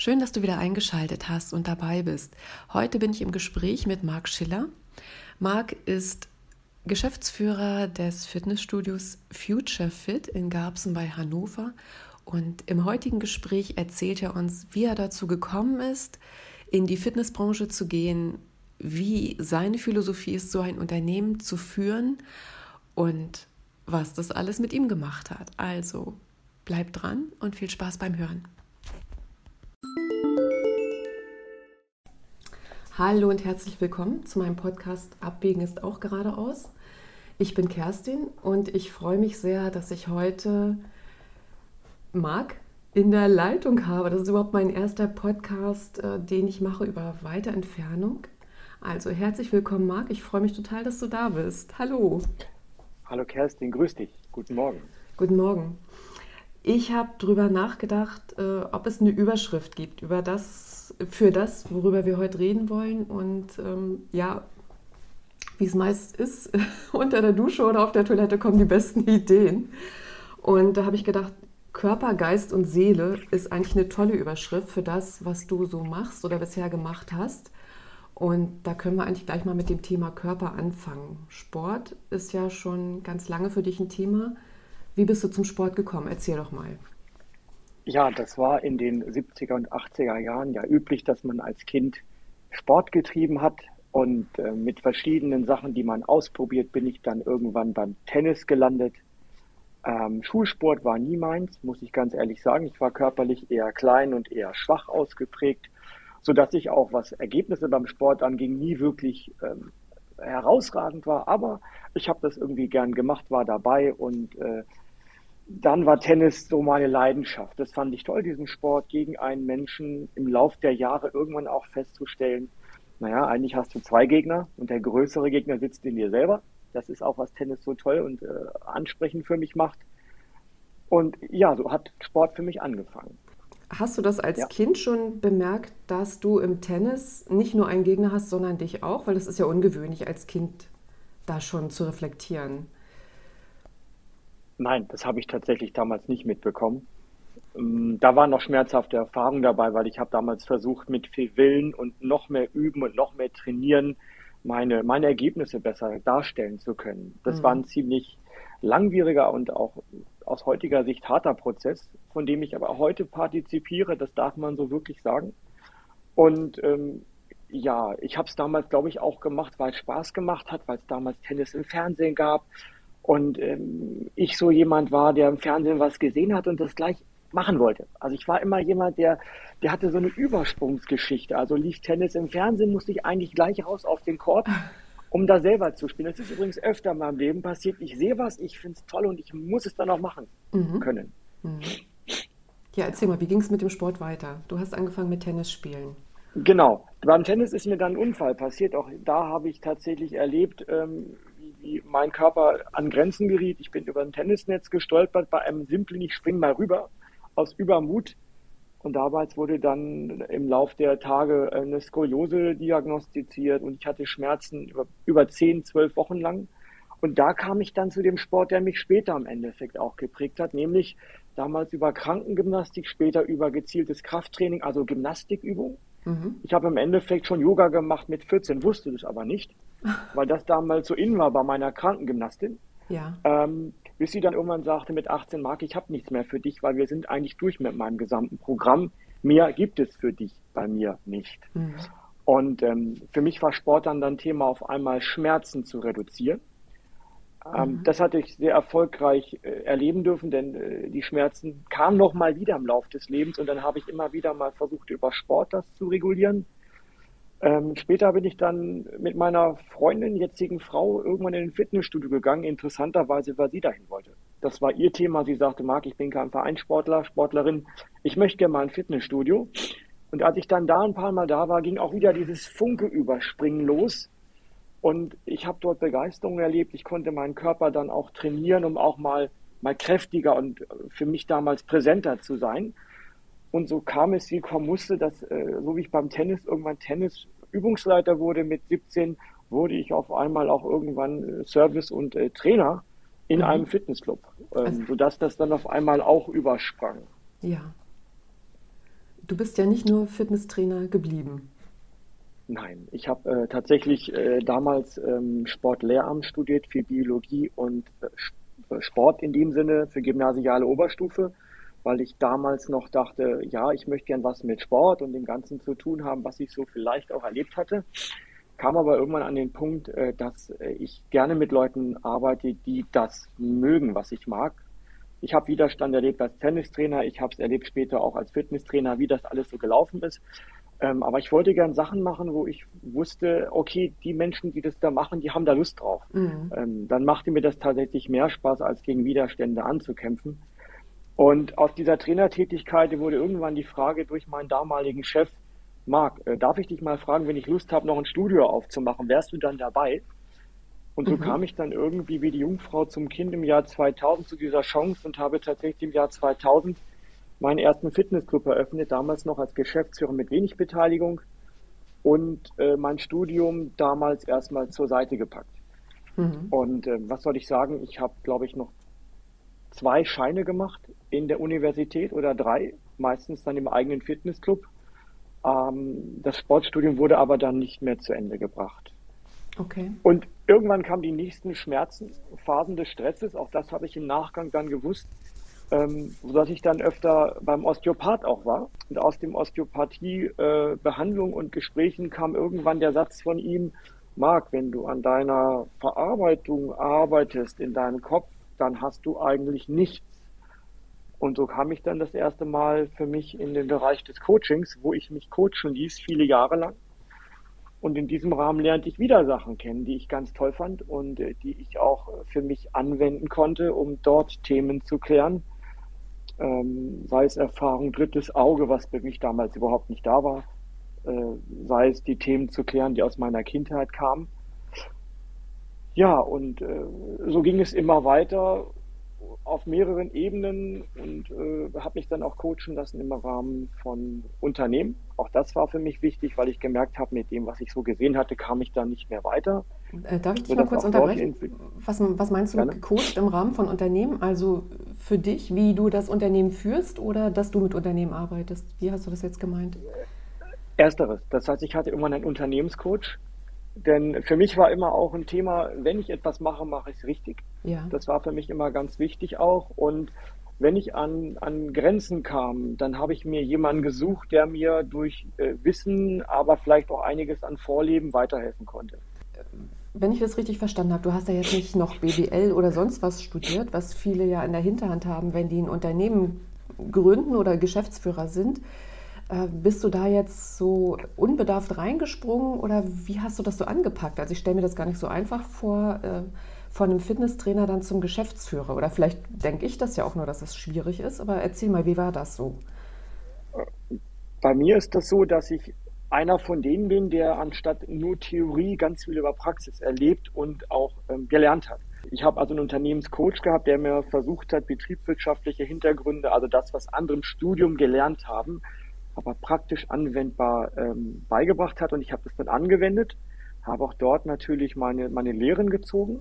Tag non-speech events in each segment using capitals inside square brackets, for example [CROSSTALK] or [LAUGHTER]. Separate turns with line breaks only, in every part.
Schön, dass du wieder eingeschaltet hast und dabei bist. Heute bin ich im Gespräch mit Marc Schiller. Marc ist Geschäftsführer des Fitnessstudios Future Fit in Garbsen bei Hannover. Und im heutigen Gespräch erzählt er uns, wie er dazu gekommen ist, in die Fitnessbranche zu gehen, wie seine Philosophie ist, so ein Unternehmen zu führen und was das alles mit ihm gemacht hat. Also bleib dran und viel Spaß beim Hören. Hallo und herzlich willkommen zu meinem Podcast Abwägen ist auch geradeaus. Ich bin Kerstin und ich freue mich sehr, dass ich heute Marc in der Leitung habe. Das ist überhaupt mein erster Podcast, äh, den ich mache über weite Entfernung. Also herzlich willkommen, Marc. Ich freue mich total, dass du da bist. Hallo.
Hallo Kerstin, grüß dich. Guten Morgen.
Guten Morgen. Ich habe darüber nachgedacht, äh, ob es eine Überschrift gibt über das, für das, worüber wir heute reden wollen. Und ähm, ja, wie es meist ist, [LAUGHS] unter der Dusche oder auf der Toilette kommen die besten Ideen. Und da habe ich gedacht, Körper, Geist und Seele ist eigentlich eine tolle Überschrift für das, was du so machst oder bisher gemacht hast. Und da können wir eigentlich gleich mal mit dem Thema Körper anfangen. Sport ist ja schon ganz lange für dich ein Thema. Wie bist du zum Sport gekommen? Erzähl doch mal.
Ja, das war in den 70er und 80er Jahren ja üblich, dass man als Kind Sport getrieben hat. Und äh, mit verschiedenen Sachen, die man ausprobiert, bin ich dann irgendwann beim Tennis gelandet. Ähm, Schulsport war nie meins, muss ich ganz ehrlich sagen. Ich war körperlich eher klein und eher schwach ausgeprägt, sodass ich auch, was Ergebnisse beim Sport anging, nie wirklich ähm, herausragend war. Aber ich habe das irgendwie gern gemacht, war dabei und äh, dann war Tennis so meine Leidenschaft. Das fand ich toll, diesen Sport gegen einen Menschen im Lauf der Jahre irgendwann auch festzustellen. Naja, eigentlich hast du zwei Gegner und der größere Gegner sitzt in dir selber. Das ist auch, was Tennis so toll und äh, ansprechend für mich macht. Und ja, so hat Sport für mich angefangen.
Hast du das als ja. Kind schon bemerkt, dass du im Tennis nicht nur einen Gegner hast, sondern dich auch? Weil es ist ja ungewöhnlich, als Kind da schon zu reflektieren.
Nein, das habe ich tatsächlich damals nicht mitbekommen. Ähm, da waren noch schmerzhafte Erfahrungen dabei, weil ich habe damals versucht, mit viel Willen und noch mehr üben und noch mehr trainieren, meine, meine Ergebnisse besser darstellen zu können. Das mhm. war ein ziemlich langwieriger und auch aus heutiger Sicht harter Prozess, von dem ich aber heute partizipiere, das darf man so wirklich sagen. Und ähm, ja, ich habe es damals, glaube ich, auch gemacht, weil es Spaß gemacht hat, weil es damals Tennis im Fernsehen gab, und ähm, ich so jemand war, der im Fernsehen was gesehen hat und das gleich machen wollte. Also ich war immer jemand, der, der hatte so eine Übersprungsgeschichte. Also lief Tennis im Fernsehen, musste ich eigentlich gleich raus auf den Court, um da selber zu spielen. Das ist übrigens öfter in meinem Leben passiert. Ich sehe was, ich finde es toll und ich muss es dann auch machen mhm. können. Mhm.
Ja, erzähl mal, wie ging es mit dem Sport weiter? Du hast angefangen mit Tennis spielen.
Genau. Beim Tennis ist mir dann ein Unfall passiert. Auch da habe ich tatsächlich erlebt, ähm, wie mein Körper an Grenzen geriet. Ich bin über ein Tennisnetz gestolpert bei einem simplen, ich spring mal rüber aus Übermut. Und damals wurde dann im Lauf der Tage eine Skoliose diagnostiziert und ich hatte Schmerzen über, über 10, 12 Wochen lang. Und da kam ich dann zu dem Sport, der mich später im Endeffekt auch geprägt hat, nämlich damals über Krankengymnastik, später über gezieltes Krafttraining, also Gymnastikübung. Mhm. Ich habe im Endeffekt schon Yoga gemacht mit 14, wusste das aber nicht, weil das damals so in war bei meiner Krankengymnastin. Ja. Ähm, bis sie dann irgendwann sagte mit 18 Mark, ich habe nichts mehr für dich, weil wir sind eigentlich durch mit meinem gesamten Programm. Mehr gibt es für dich bei mir nicht. Mhm. Und ähm, für mich war Sport dann dann Thema, auf einmal Schmerzen zu reduzieren. Ähm, mhm. Das hatte ich sehr erfolgreich äh, erleben dürfen, denn äh, die Schmerzen kamen noch mal wieder im Laufe des Lebens und dann habe ich immer wieder mal versucht, über Sport das zu regulieren. Ähm, später bin ich dann mit meiner Freundin, jetzigen Frau, irgendwann in ein Fitnessstudio gegangen. Interessanterweise, weil sie dahin wollte. Das war ihr Thema. Sie sagte, Marc, ich bin kein Vereinssportler, Sportlerin. Ich möchte gerne mal ein Fitnessstudio. Und als ich dann da ein paar Mal da war, ging auch wieder dieses Funke überspringen los und ich habe dort Begeisterung erlebt. Ich konnte meinen Körper dann auch trainieren, um auch mal, mal kräftiger und für mich damals präsenter zu sein. Und so kam es, wie kommen musste, dass, äh, so wie ich beim Tennis irgendwann Tennis-Übungsleiter wurde mit 17, wurde ich auf einmal auch irgendwann äh, Service und äh, Trainer in mhm. einem Fitnessclub, ähm, also, sodass das dann auf einmal auch übersprang.
Ja. Du bist ja nicht nur Fitnesstrainer geblieben.
Nein, ich habe äh, tatsächlich äh, damals ähm, Sportlehramt studiert für Biologie und äh, Sport in dem Sinne für gymnasiale Oberstufe, weil ich damals noch dachte, ja, ich möchte gern was mit Sport und dem Ganzen zu tun haben, was ich so vielleicht auch erlebt hatte. Kam aber irgendwann an den Punkt, äh, dass äh, ich gerne mit Leuten arbeite, die das mögen, was ich mag. Ich habe Widerstand erlebt als Tennistrainer, ich habe es erlebt später auch als Fitnesstrainer, wie das alles so gelaufen ist. Ähm, aber ich wollte gern Sachen machen, wo ich wusste, okay, die Menschen, die das da machen, die haben da Lust drauf. Mhm. Ähm, dann machte mir das tatsächlich mehr Spaß, als gegen Widerstände anzukämpfen. Und aus dieser Trainertätigkeit wurde irgendwann die Frage durch meinen damaligen Chef, Marc, äh, darf ich dich mal fragen, wenn ich Lust habe, noch ein Studio aufzumachen, wärst du dann dabei? Und so mhm. kam ich dann irgendwie wie die Jungfrau zum Kind im Jahr 2000 zu dieser Chance und habe tatsächlich im Jahr 2000 meinen ersten Fitnessclub eröffnet, damals noch als Geschäftsführer mit wenig Beteiligung und äh, mein Studium damals erstmal zur Seite gepackt. Mhm. Und äh, was soll ich sagen? Ich habe, glaube ich, noch zwei Scheine gemacht in der Universität oder drei, meistens dann im eigenen Fitnessclub. Ähm, das Sportstudium wurde aber dann nicht mehr zu Ende gebracht. Okay. Und irgendwann kamen die nächsten Schmerzen, Phasen des Stresses. Auch das habe ich im Nachgang dann gewusst ähm, sodass ich dann öfter beim Osteopath auch war. Und aus dem Osteopathie-Behandlung äh, und Gesprächen kam irgendwann der Satz von ihm, Marc, wenn du an deiner Verarbeitung arbeitest in deinem Kopf, dann hast du eigentlich nichts. Und so kam ich dann das erste Mal für mich in den Bereich des Coachings, wo ich mich coachen ließ, viele Jahre lang. Und in diesem Rahmen lernte ich wieder Sachen kennen, die ich ganz toll fand und äh, die ich auch für mich anwenden konnte, um dort Themen zu klären, ähm, sei es Erfahrung, drittes Auge, was für mich damals überhaupt nicht da war, äh, sei es die Themen zu klären, die aus meiner Kindheit kamen. Ja, und äh, so ging es immer weiter auf mehreren Ebenen und äh, habe mich dann auch coachen lassen im Rahmen von Unternehmen. Auch das war für mich wichtig, weil ich gemerkt habe, mit dem, was ich so gesehen hatte, kam ich dann nicht mehr weiter.
Äh, darf ich dich mal kurz unterbrechen? Was, was, meinst du mit gecoacht im Rahmen von Unternehmen? Also für dich, wie du das Unternehmen führst oder dass du mit Unternehmen arbeitest? Wie hast du das jetzt gemeint?
Ersteres. Das heißt, ich hatte irgendwann einen Unternehmenscoach, denn für mich war immer auch ein Thema, wenn ich etwas mache, mache ich es richtig. Ja. Das war für mich immer ganz wichtig auch. Und wenn ich an, an Grenzen kam, dann habe ich mir jemanden gesucht, der mir durch äh, Wissen, aber vielleicht auch einiges an Vorleben weiterhelfen konnte.
Wenn ich das richtig verstanden habe, du hast ja jetzt nicht noch BWL oder sonst was studiert, was viele ja in der Hinterhand haben, wenn die ein Unternehmen gründen oder Geschäftsführer sind. Äh, bist du da jetzt so unbedarft reingesprungen oder wie hast du das so angepackt? Also ich stelle mir das gar nicht so einfach vor, äh, von einem Fitnesstrainer dann zum Geschäftsführer. Oder vielleicht denke ich das ja auch nur, dass es schwierig ist, aber erzähl mal, wie war das so?
Bei mir ist das so, dass ich einer von denen bin, der anstatt nur Theorie ganz viel über Praxis erlebt und auch ähm, gelernt hat. Ich habe also einen Unternehmenscoach gehabt, der mir versucht hat, betriebswirtschaftliche Hintergründe, also das, was andere im Studium gelernt haben, aber praktisch anwendbar ähm, beigebracht hat. Und ich habe das dann angewendet, habe auch dort natürlich meine, meine Lehren gezogen,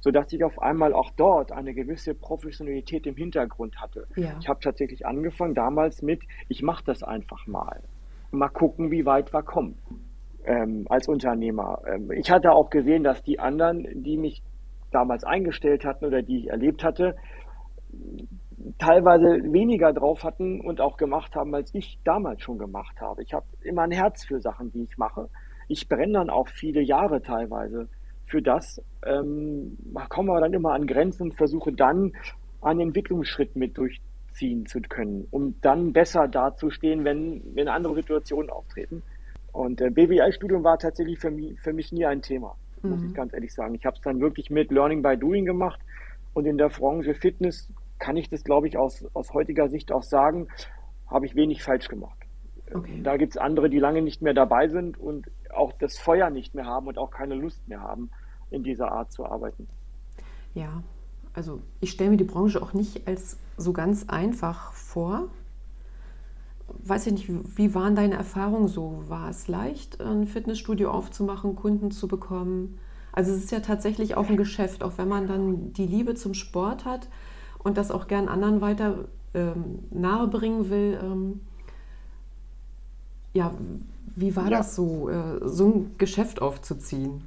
sodass ich auf einmal auch dort eine gewisse Professionalität im Hintergrund hatte. Ja. Ich habe tatsächlich angefangen damals mit, ich mache das einfach mal. Mal gucken, wie weit wir kommen ähm, als Unternehmer. Ähm, ich hatte auch gesehen, dass die anderen, die mich damals eingestellt hatten oder die ich erlebt hatte, teilweise weniger drauf hatten und auch gemacht haben, als ich damals schon gemacht habe. Ich habe immer ein Herz für Sachen, die ich mache. Ich brenne dann auch viele Jahre teilweise für das. Ähm, kommen wir dann immer an Grenzen und versuche dann einen Entwicklungsschritt mit durchziehen zu können, um dann besser dazustehen, wenn, wenn andere Situationen auftreten. Und äh, BWL-Studium war tatsächlich für mich, für mich nie ein Thema, mhm. muss ich ganz ehrlich sagen. Ich habe es dann wirklich mit Learning by Doing gemacht und in der Branche Fitness kann ich das, glaube ich, aus, aus heutiger Sicht auch sagen, habe ich wenig falsch gemacht. Okay. Da gibt es andere, die lange nicht mehr dabei sind und auch das Feuer nicht mehr haben und auch keine Lust mehr haben, in dieser Art zu arbeiten.
Ja, also ich stelle mir die Branche auch nicht als so ganz einfach vor. Weiß ich nicht, wie waren deine Erfahrungen so? War es leicht, ein Fitnessstudio aufzumachen, Kunden zu bekommen? Also es ist ja tatsächlich auch ein Geschäft, auch wenn man dann die Liebe zum Sport hat und das auch gern anderen weiter ähm, nahebringen will. Ähm, ja, wie war ja. das so, äh, so ein Geschäft aufzuziehen?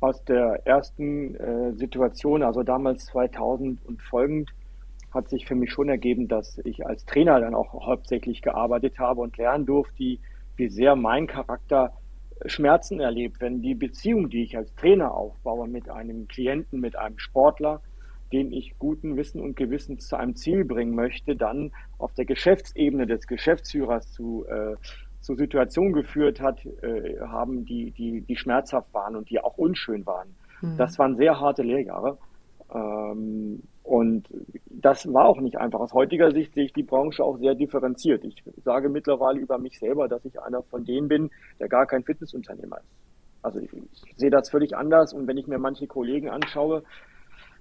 Aus der ersten äh, Situation, also damals 2000 und folgend, hat sich für mich schon ergeben, dass ich als Trainer dann auch hauptsächlich gearbeitet habe und lernen durfte, wie sehr mein Charakter Schmerzen erlebt, wenn die Beziehung, die ich als Trainer aufbaue mit einem Klienten, mit einem Sportler, den ich guten Wissen und Gewissen zu einem Ziel bringen möchte, dann auf der Geschäftsebene des Geschäftsführers zu, äh, zu Situationen geführt hat, äh, haben, die, die, die schmerzhaft waren und die auch unschön waren. Mhm. Das waren sehr harte Lehrjahre. Ähm, und das war auch nicht einfach. Aus heutiger Sicht sehe ich die Branche auch sehr differenziert. Ich sage mittlerweile über mich selber, dass ich einer von denen bin, der gar kein Fitnessunternehmer ist. Also ich, ich sehe das völlig anders und wenn ich mir manche Kollegen anschaue,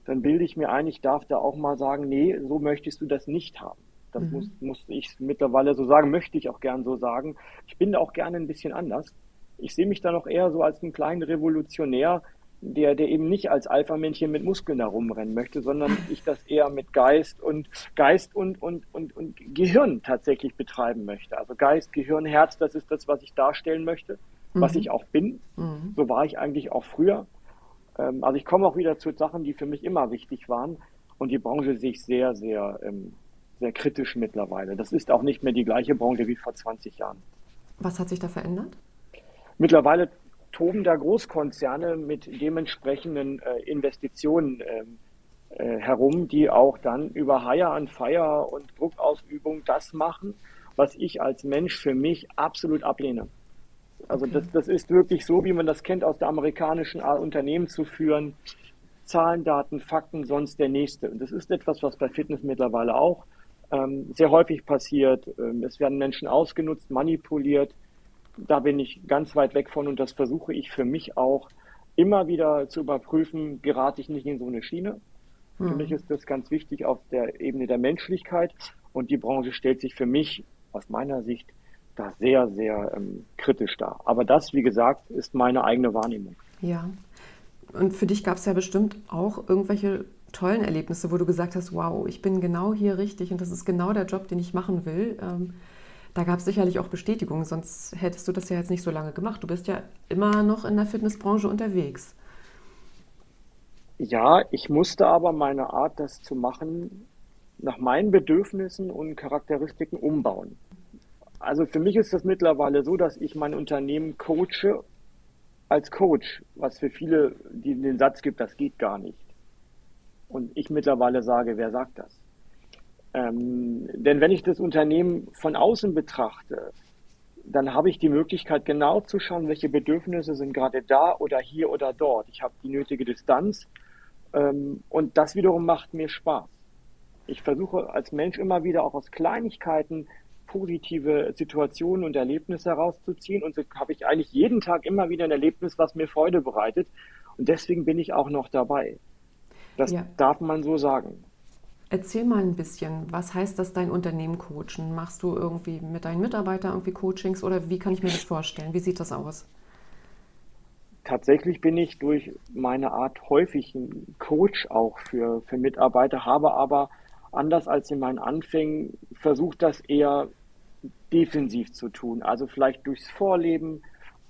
dann bilde ich mir ein, ich darf da auch mal sagen, nee, so möchtest du das nicht haben. Das mhm. muss, muss ich mittlerweile so sagen, möchte ich auch gern so sagen. Ich bin da auch gerne ein bisschen anders. Ich sehe mich da noch eher so als einen kleinen Revolutionär, der, der eben nicht als Alpha-Männchen mit Muskeln herumrennen möchte, sondern [LAUGHS] ich das eher mit Geist und Geist und, und, und, und Gehirn tatsächlich betreiben möchte. Also Geist, Gehirn, Herz, das ist das, was ich darstellen möchte, mhm. was ich auch bin. Mhm. So war ich eigentlich auch früher. Ähm, also ich komme auch wieder zu Sachen, die für mich immer wichtig waren. Und die Branche sehe ich sehr, sehr, ähm, sehr kritisch mittlerweile. Das ist auch nicht mehr die gleiche Branche wie vor 20 Jahren.
Was hat sich da verändert?
Mittlerweile toben da Großkonzerne mit dementsprechenden äh, Investitionen ähm, äh, herum, die auch dann über Hire and Fire und Druckausübung das machen, was ich als Mensch für mich absolut ablehne. Also okay. das, das ist wirklich so, wie man das kennt aus der amerikanischen Art, Unternehmen zu führen. Zahlen, Daten, Fakten, sonst der nächste. Und das ist etwas, was bei Fitness mittlerweile auch ähm, sehr häufig passiert. Ähm, es werden Menschen ausgenutzt, manipuliert da bin ich ganz weit weg von und das versuche ich für mich auch immer wieder zu überprüfen, gerate ich nicht in so eine Schiene. Mhm. Für mich ist das ganz wichtig auf der Ebene der Menschlichkeit und die Branche stellt sich für mich aus meiner Sicht da sehr, sehr ähm, kritisch dar. Aber das, wie gesagt, ist meine eigene Wahrnehmung.
Ja. Und für dich gab es ja bestimmt auch irgendwelche tollen Erlebnisse, wo du gesagt hast, wow, ich bin genau hier richtig und das ist genau der Job, den ich machen will. Ähm, da gab es sicherlich auch Bestätigung, sonst hättest du das ja jetzt nicht so lange gemacht. Du bist ja immer noch in der Fitnessbranche unterwegs.
Ja, ich musste aber meine Art, das zu machen, nach meinen Bedürfnissen und Charakteristiken umbauen. Also für mich ist das mittlerweile so, dass ich mein Unternehmen coache als Coach, was für viele die den Satz gibt, das geht gar nicht. Und ich mittlerweile sage, wer sagt das? Ähm, denn wenn ich das Unternehmen von außen betrachte, dann habe ich die Möglichkeit, genau zu schauen, welche Bedürfnisse sind gerade da oder hier oder dort. Ich habe die nötige Distanz ähm, und das wiederum macht mir Spaß. Ich versuche als Mensch immer wieder auch aus Kleinigkeiten positive Situationen und Erlebnisse herauszuziehen und so habe ich eigentlich jeden Tag immer wieder ein Erlebnis, was mir Freude bereitet und deswegen bin ich auch noch dabei. Das ja. darf man so sagen.
Erzähl mal ein bisschen, was heißt das, dein Unternehmen coachen? Machst du irgendwie mit deinen Mitarbeitern irgendwie Coachings oder wie kann ich mir das vorstellen? Wie sieht das aus?
Tatsächlich bin ich durch meine Art häufig ein Coach auch für, für Mitarbeiter, habe aber anders als in meinen Anfängen versucht, das eher defensiv zu tun. Also vielleicht durchs Vorleben,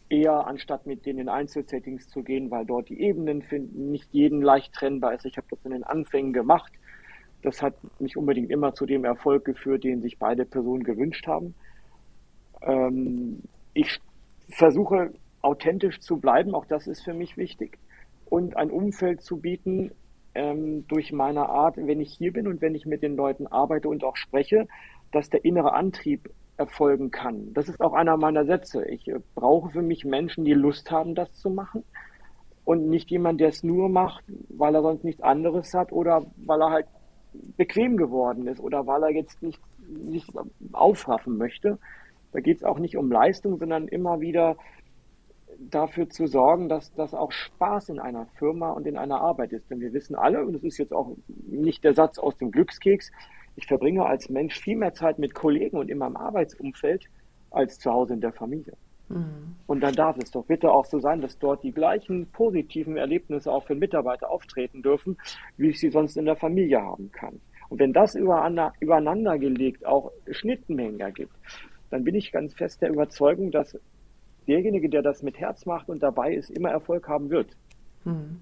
eher anstatt mit denen in Einzelsettings zu gehen, weil dort die Ebenen finden, nicht jeden leicht trennbar ist. Ich habe das in den Anfängen gemacht das hat nicht unbedingt immer zu dem Erfolg geführt, den sich beide Personen gewünscht haben. Ähm, ich versuche authentisch zu bleiben, auch das ist für mich wichtig. Und ein Umfeld zu bieten ähm, durch meine Art, wenn ich hier bin und wenn ich mit den Leuten arbeite und auch spreche, dass der innere Antrieb erfolgen kann. Das ist auch einer meiner Sätze. Ich äh, brauche für mich Menschen, die Lust haben, das zu machen und nicht jemand, der es nur macht, weil er sonst nichts anderes hat oder weil er halt bequem geworden ist oder weil er jetzt nicht, nicht aufraffen möchte. Da geht es auch nicht um Leistung, sondern immer wieder dafür zu sorgen, dass das auch Spaß in einer Firma und in einer Arbeit ist. Denn wir wissen alle, und das ist jetzt auch nicht der Satz aus dem Glückskeks, ich verbringe als Mensch viel mehr Zeit mit Kollegen und in meinem Arbeitsumfeld als zu Hause in der Familie. Mhm. Und dann darf es doch bitte auch so sein, dass dort die gleichen positiven Erlebnisse auch für Mitarbeiter auftreten dürfen, wie ich sie sonst in der Familie haben kann. Und wenn das übereinander, gelegt auch Schnittmengen ergibt, dann bin ich ganz fest der Überzeugung, dass derjenige, der das mit Herz macht und dabei ist, immer Erfolg haben wird. Hm.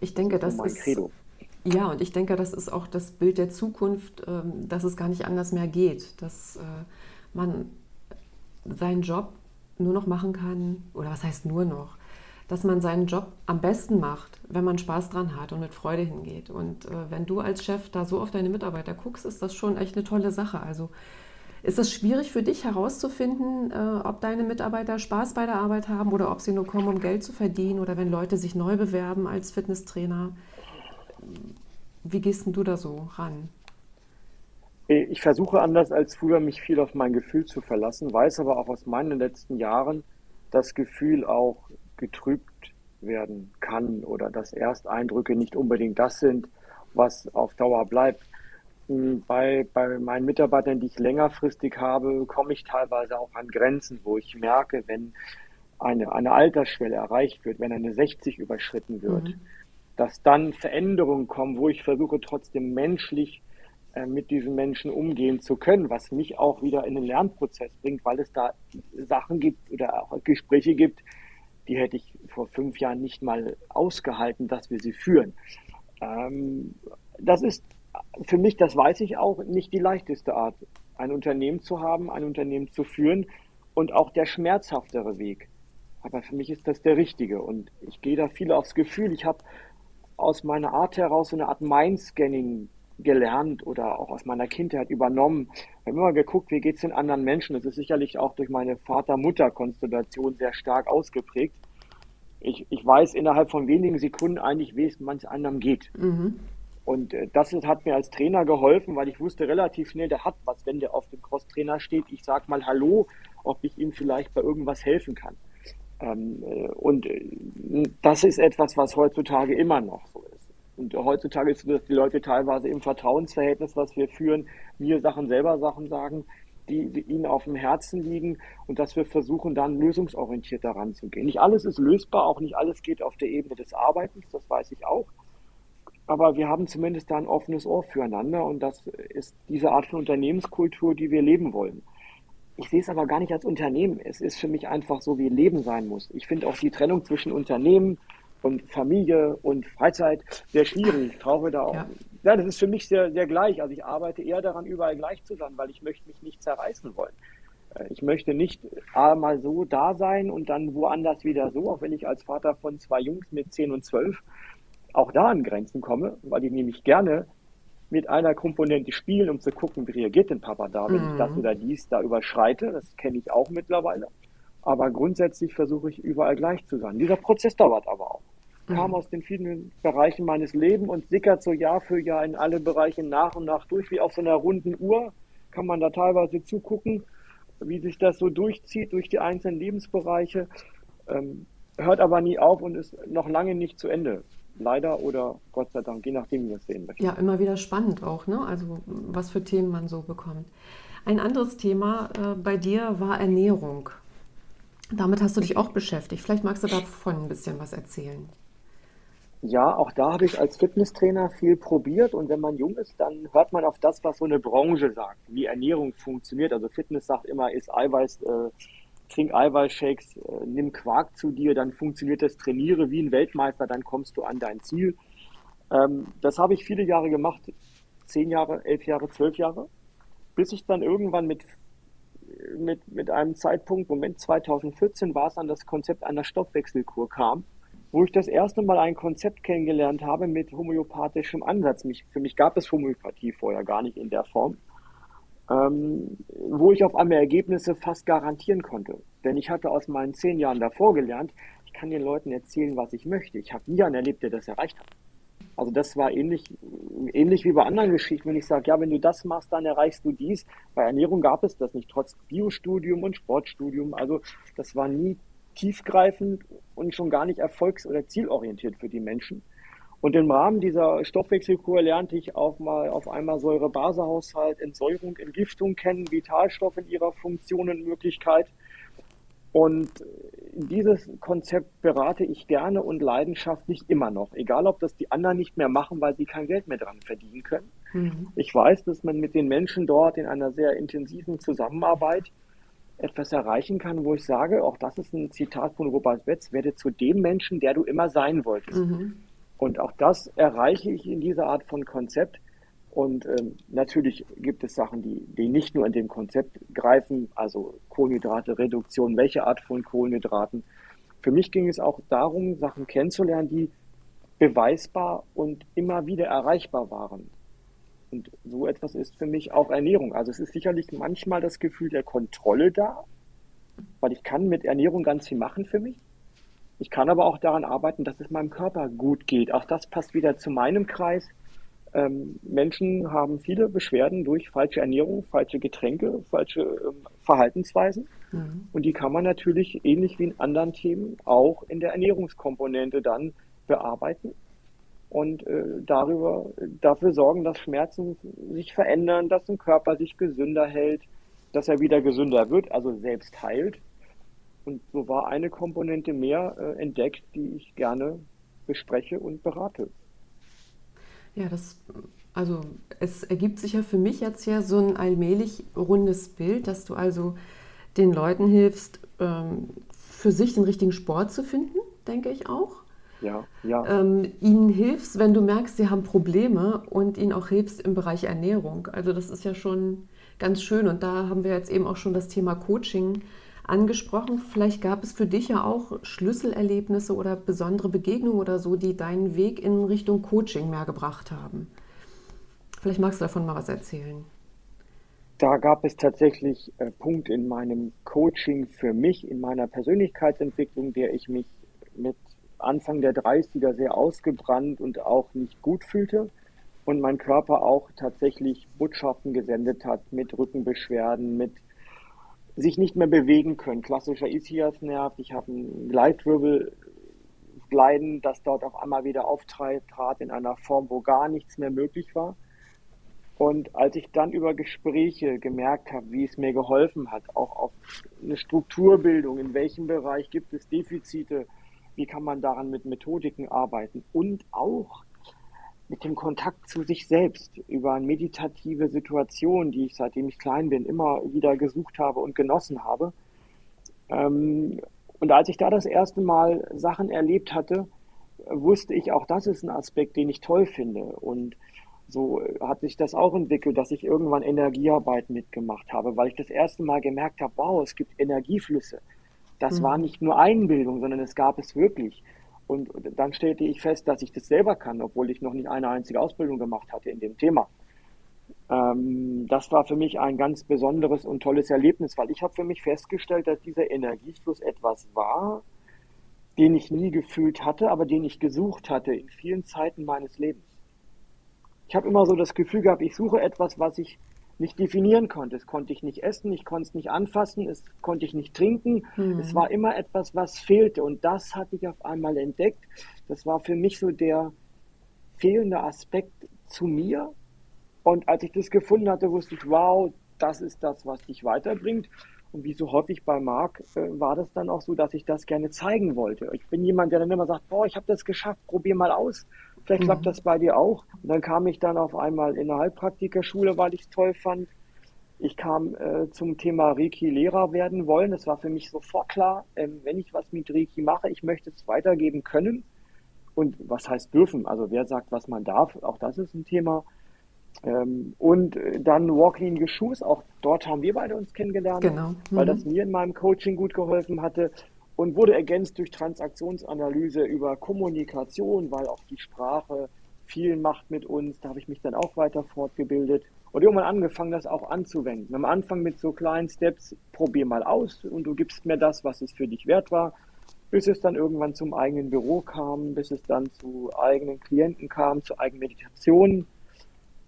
Ich denke, das, das ist, mein Credo. Ja, und ich denke, das ist auch das Bild der Zukunft, ähm, dass es gar nicht anders mehr geht, dass äh, man seinen Job nur noch machen kann, oder was heißt nur noch, dass man seinen Job am besten macht, wenn man Spaß dran hat und mit Freude hingeht. Und äh, wenn du als Chef da so auf deine Mitarbeiter guckst, ist das schon echt eine tolle Sache. Also ist es schwierig für dich herauszufinden, äh, ob deine Mitarbeiter Spaß bei der Arbeit haben oder ob sie nur kommen, um Geld zu verdienen oder wenn Leute sich neu bewerben als Fitnesstrainer? Wie gehst du da so ran?
Ich versuche anders als früher, mich viel auf mein Gefühl zu verlassen, weiß aber auch aus meinen letzten Jahren, dass Gefühl auch getrübt werden kann oder dass Ersteindrücke nicht unbedingt das sind, was auf Dauer bleibt. Hm, bei, bei meinen Mitarbeitern, die ich längerfristig habe, komme ich teilweise auch an Grenzen, wo ich merke, wenn eine, eine Altersschwelle erreicht wird, wenn eine 60 überschritten wird, mhm. Dass dann Veränderungen kommen, wo ich versuche trotzdem menschlich äh, mit diesen Menschen umgehen zu können, was mich auch wieder in den Lernprozess bringt, weil es da Sachen gibt oder auch Gespräche gibt, die hätte ich vor fünf Jahren nicht mal ausgehalten, dass wir sie führen. Ähm, das ist für mich, das weiß ich auch, nicht die leichteste Art, ein Unternehmen zu haben, ein Unternehmen zu führen und auch der schmerzhaftere Weg. Aber für mich ist das der richtige und ich gehe da viel aufs Gefühl. Ich habe aus meiner Art heraus so eine Art Mindscanning gelernt oder auch aus meiner Kindheit übernommen. Ich habe immer geguckt, wie geht es den anderen Menschen. Das ist sicherlich auch durch meine Vater-Mutter-Konstellation sehr stark ausgeprägt. Ich, ich weiß innerhalb von wenigen Sekunden eigentlich, wie es manch anderem geht. Mhm. Und äh, das hat mir als Trainer geholfen, weil ich wusste relativ schnell, der hat was, wenn der auf dem Cross-Trainer steht. Ich sage mal Hallo, ob ich ihm vielleicht bei irgendwas helfen kann. Ähm, äh, und äh, das ist etwas, was heutzutage immer noch so ist. Und heutzutage ist es so, dass die Leute teilweise im Vertrauensverhältnis, was wir führen, mir Sachen selber Sachen sagen, die, die ihnen auf dem Herzen liegen und dass wir versuchen, dann lösungsorientiert daran zu gehen. Nicht alles ist lösbar, auch nicht alles geht auf der Ebene des Arbeitens, das weiß ich auch. Aber wir haben zumindest da ein offenes Ohr füreinander und das ist diese Art von Unternehmenskultur, die wir leben wollen. Ich sehe es aber gar nicht als Unternehmen. Es ist für mich einfach so, wie Leben sein muss. Ich finde auch die Trennung zwischen Unternehmen und Familie und Freizeit sehr schwierig. Ich traue da auch. Ja. ja. das ist für mich sehr, sehr gleich. Also ich arbeite eher daran, überall gleich zu sein, weil ich möchte mich nicht zerreißen wollen. Äh, ich möchte nicht mal so da sein und dann woanders wieder so, auch wenn ich als Vater von zwei Jungs mit 10 und 12 auch da an Grenzen komme, weil ich nämlich gerne mit einer Komponente spielen, um zu gucken, wie reagiert denn Papa da, wenn mhm. ich das oder dies da überschreite. Das kenne ich auch mittlerweile. Aber grundsätzlich versuche ich überall gleich zu sein. Dieser Prozess dauert aber auch kam mhm. aus den vielen Bereichen meines Lebens und sickert so Jahr für Jahr in alle Bereiche nach und nach durch, wie auf so einer runden Uhr. Kann man da teilweise zugucken, wie sich das so durchzieht durch die einzelnen Lebensbereiche. Ähm, hört aber nie auf und ist noch lange nicht zu Ende. Leider oder Gott sei Dank, je nachdem, wie wir es sehen möchten.
Ja, immer wieder spannend auch, ne? Also was für Themen man so bekommt. Ein anderes Thema äh, bei dir war Ernährung. Damit hast du dich auch beschäftigt. Vielleicht magst du davon ein bisschen was erzählen.
Ja, auch da habe ich als Fitnesstrainer viel probiert und wenn man jung ist, dann hört man auf das, was so eine Branche sagt, wie Ernährung funktioniert. Also Fitness sagt immer, ist Eiweiß, äh, trink Eiweißshakes, äh, nimm Quark zu dir, dann funktioniert das, trainiere wie ein Weltmeister, dann kommst du an dein Ziel. Ähm, das habe ich viele Jahre gemacht, zehn Jahre, elf Jahre, zwölf Jahre, bis ich dann irgendwann mit mit, mit einem Zeitpunkt, Moment 2014 war es an das Konzept einer Stoffwechselkur kam wo ich das erste Mal ein Konzept kennengelernt habe mit homöopathischem Ansatz. Mich, für mich gab es Homöopathie vorher gar nicht in der Form, ähm, wo ich auf einmal Ergebnisse fast garantieren konnte. Denn ich hatte aus meinen zehn Jahren davor gelernt, ich kann den Leuten erzählen, was ich möchte. Ich habe nie einen erlebt, der das erreicht hat. Also das war ähnlich, ähnlich wie bei anderen Geschichten, wenn ich sage, ja, wenn du das machst, dann erreichst du dies. Bei Ernährung gab es das nicht, trotz Biostudium und Sportstudium. Also das war nie tiefgreifend und schon gar nicht erfolgs- oder zielorientiert für die Menschen. Und im Rahmen dieser Stoffwechselkur lernte ich auch mal auf einmal Säure-Base-Haushalt, Entsäuerung, Entgiftung kennen, Vitalstoffe in ihrer Funktion und Möglichkeit. Und dieses Konzept berate ich gerne und leidenschaftlich immer noch. Egal, ob das die anderen nicht mehr machen, weil sie kein Geld mehr dran verdienen können. Mhm. Ich weiß, dass man mit den Menschen dort in einer sehr intensiven Zusammenarbeit etwas erreichen kann, wo ich sage, auch das ist ein Zitat von Robert Betz, werde zu dem Menschen, der du immer sein wolltest. Mhm. Und auch das erreiche ich in dieser Art von Konzept. Und ähm, natürlich gibt es Sachen, die, die nicht nur in dem Konzept greifen, also Kohlenhydrate, Reduktion, welche Art von Kohlenhydraten. Für mich ging es auch darum, Sachen kennenzulernen, die beweisbar und immer wieder erreichbar waren. Und so etwas ist für mich auch Ernährung. Also es ist sicherlich manchmal das Gefühl der Kontrolle da, weil ich kann mit Ernährung ganz viel machen für mich. Ich kann aber auch daran arbeiten, dass es meinem Körper gut geht. Auch das passt wieder zu meinem Kreis. Ähm, Menschen haben viele Beschwerden durch falsche Ernährung, falsche Getränke, falsche ähm, Verhaltensweisen. Mhm. Und die kann man natürlich ähnlich wie in anderen Themen auch in der Ernährungskomponente dann bearbeiten und äh, darüber dafür sorgen, dass Schmerzen sich verändern, dass ein Körper sich gesünder hält, dass er wieder gesünder wird, also selbst heilt. Und so war eine Komponente mehr äh, entdeckt, die ich gerne bespreche und berate.
Ja, das, also es ergibt sich ja für mich jetzt ja so ein allmählich rundes Bild, dass du also den Leuten hilfst, ähm, für sich den richtigen Sport zu finden, denke ich auch
ja, ja.
Ähm, ihnen hilfst, wenn du merkst, sie haben Probleme und ihnen auch hilfst im Bereich Ernährung. Also das ist ja schon ganz schön und da haben wir jetzt eben auch schon das Thema Coaching angesprochen. Vielleicht gab es für dich ja auch Schlüsselerlebnisse oder besondere Begegnungen oder so, die deinen Weg in Richtung Coaching mehr gebracht haben. Vielleicht magst du davon mal was erzählen.
Da gab es tatsächlich äh, Punkt in meinem Coaching für mich, in meiner Persönlichkeitsentwicklung, der ich mich mit Anfang der 30er sehr ausgebrannt und auch nicht gut fühlte und mein Körper auch tatsächlich Botschaften gesendet hat mit Rückenbeschwerden, mit sich nicht mehr bewegen können. Klassischer Ischiasnerv, ich habe ein Gleitwirbelgleiden, das dort auf einmal wieder auftrat in einer Form, wo gar nichts mehr möglich war. Und als ich dann über Gespräche gemerkt habe, wie es mir geholfen hat, auch auf eine Strukturbildung, in welchem Bereich gibt es Defizite, wie kann man daran mit Methodiken arbeiten und auch mit dem Kontakt zu sich selbst über meditative Situationen, die ich seitdem ich klein bin immer wieder gesucht habe und genossen habe. Ähm, und als ich da das erste Mal Sachen erlebt hatte, wusste ich auch, das ist ein Aspekt, den ich toll finde. Und so hat sich das auch entwickelt, dass ich irgendwann Energiearbeit mitgemacht habe, weil ich das erste Mal gemerkt habe, wow, es gibt Energieflüsse. Das mhm. war nicht nur Einbildung, sondern es gab es wirklich. Und dann stellte ich fest, dass ich das selber kann, obwohl ich noch nicht eine einzige Ausbildung gemacht hatte in dem Thema. Ähm, das war für mich ein ganz besonderes und tolles Erlebnis, weil ich habe für mich festgestellt, dass dieser Energiefluss etwas war, den ich nie gefühlt hatte, aber den ich gesucht hatte in vielen Zeiten meines Lebens. Ich habe immer so das Gefühl gehabt, ich suche etwas, was ich nicht definieren konnte. Es konnte ich nicht essen, ich konnte es nicht anfassen, es konnte ich nicht trinken. Mhm. Es war immer etwas, was fehlte. Und das hatte ich auf einmal entdeckt. Das war für mich so der fehlende Aspekt zu mir. Und als ich das gefunden hatte, wusste ich, wow, das ist das, was dich weiterbringt. Und wie so häufig bei Marc äh, war das dann auch so, dass ich das gerne zeigen wollte. Ich bin jemand, der dann immer sagt, boah, ich habe das geschafft, probier mal aus. Vielleicht mhm. klappt das bei dir auch. Und dann kam ich dann auf einmal in eine Heilpraktikerschule, weil ich es toll fand. Ich kam äh, zum Thema Reiki-Lehrer werden wollen. Das war für mich sofort klar, ähm, wenn ich was mit Reiki mache, ich möchte es weitergeben können. Und was heißt dürfen? Also wer sagt, was man darf? Auch das ist ein Thema. Ähm, und äh, dann Walking in Geschoss, auch dort haben wir beide uns kennengelernt,
genau. Mhm.
weil das mir in meinem Coaching gut geholfen hatte und wurde ergänzt durch Transaktionsanalyse über Kommunikation, weil auch die Sprache viel macht mit uns. Da habe ich mich dann auch weiter fortgebildet und irgendwann angefangen, das auch anzuwenden. Am Anfang mit so kleinen Steps, probier mal aus und du gibst mir das, was es für dich wert war, bis es dann irgendwann zum eigenen Büro kam, bis es dann zu eigenen Klienten kam, zu eigenen Meditationen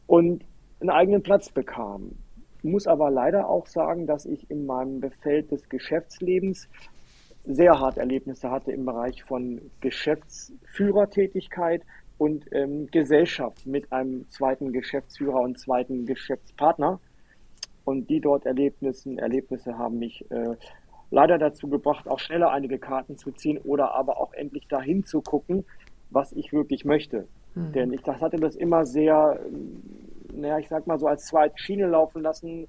und einen eigenen Platz bekam. Ich muss aber leider auch sagen, dass ich in meinem Feld des Geschäftslebens sehr hart Erlebnisse hatte im Bereich von Geschäftsführertätigkeit und ähm, Gesellschaft mit einem zweiten Geschäftsführer und zweiten Geschäftspartner. Und die dort Erlebnissen, Erlebnisse haben mich äh, leider dazu gebracht, auch schneller einige Karten zu ziehen oder aber auch endlich dahin zu gucken, was ich wirklich möchte. Mhm. Denn ich das hatte das immer sehr naja, ich sag mal so als zweite Schiene laufen lassen,